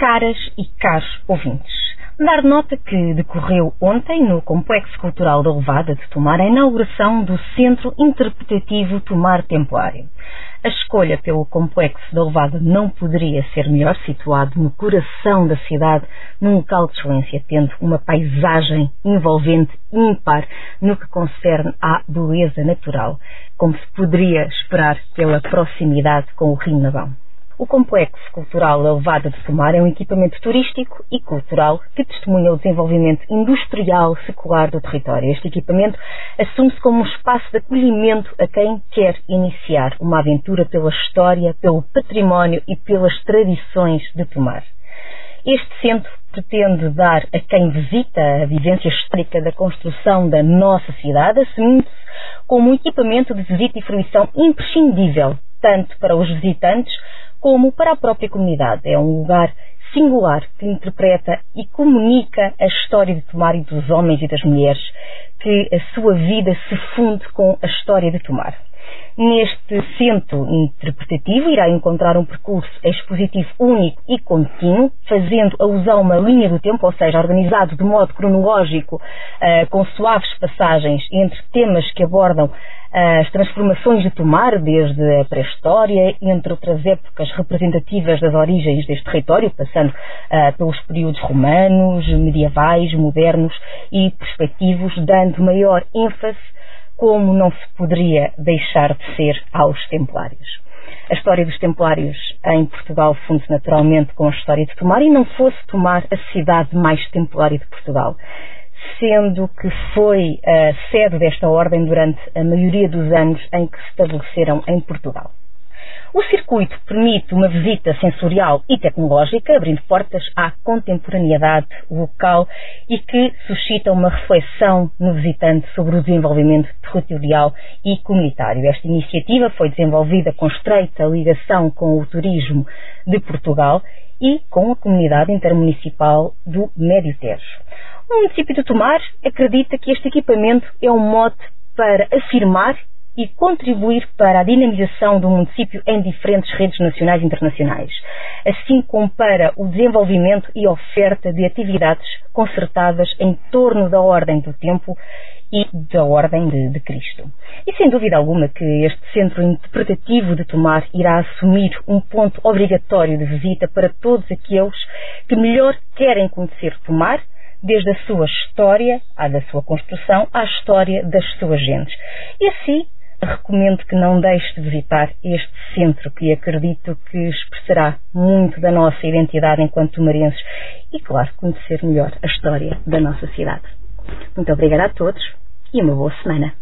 Caras e caros ouvintes, dar nota que decorreu ontem no Complexo Cultural da Levada de Tomar a inauguração do Centro Interpretativo Tomar Templário. A escolha pelo Complexo da Levada não poderia ser melhor situado no coração da cidade, num local de excelência, tendo uma paisagem envolvente ímpar no que concerne à beleza natural, como se poderia esperar pela proximidade com o Rio Navão. O Complexo Cultural Elevada de Tomar é um equipamento turístico e cultural que testemunha o desenvolvimento industrial secular do território. Este equipamento assume-se como um espaço de acolhimento a quem quer iniciar uma aventura pela história, pelo património e pelas tradições de Tomar. Este centro pretende dar a quem visita a vivência histórica da construção da nossa cidade, assumindo-se como um equipamento de visita e fruição imprescindível, tanto para os visitantes como para a própria comunidade. É um lugar singular que interpreta e comunica a história de Tomar e dos homens e das mulheres, que a sua vida se funde com a história de Tomar. Neste centro interpretativo irá encontrar um percurso expositivo único e contínuo, fazendo alusão a uma linha do tempo, ou seja, organizado de modo cronológico, uh, com suaves passagens entre temas que abordam uh, as transformações de Tomar, desde a pré-história, entre outras épocas representativas das origens deste território, passando uh, pelos períodos romanos, medievais, modernos e perspectivos, dando maior ênfase como não se poderia deixar de ser aos Templários. A história dos Templários em Portugal funde-se naturalmente com a história de Tomar e não fosse Tomar a cidade mais templária de Portugal, sendo que foi a sede desta ordem durante a maioria dos anos em que se estabeleceram em Portugal. O circuito permite uma visita sensorial e tecnológica, abrindo portas à contemporaneidade local e que suscita uma reflexão no visitante sobre o desenvolvimento territorial e comunitário. Esta iniciativa foi desenvolvida com estreita ligação com o turismo de Portugal e com a comunidade intermunicipal do Médio Tejo. O município de Tomar acredita que este equipamento é um mote para afirmar e contribuir para a dinamização do município em diferentes redes nacionais e internacionais, assim como para o desenvolvimento e oferta de atividades concertadas em torno da ordem do tempo e da ordem de, de, Cristo. E sem dúvida alguma que este centro interpretativo de Tomar irá assumir um ponto obrigatório de visita para todos aqueles que melhor querem conhecer Tomar, desde a sua história, à da sua construção, à história das suas gentes. E assim recomendo que não deixe de visitar este centro que acredito que expressará muito da nossa identidade enquanto marenses e, claro, conhecer melhor a história da nossa cidade. Muito obrigada a todos e uma boa semana.